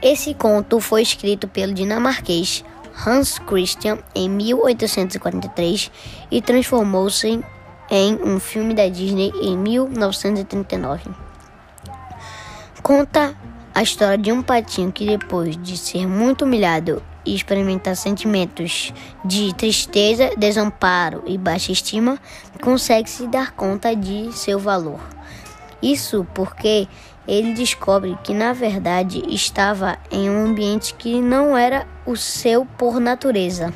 Esse conto foi escrito pelo dinamarquês Hans Christian em 1843 e transformou-se em um filme da Disney em 1939. Conta a história de um patinho que, depois de ser muito humilhado e experimentar sentimentos de tristeza, desamparo e baixa estima, consegue se dar conta de seu valor. Isso porque ele descobre que na verdade estava em um ambiente que não era o seu por natureza.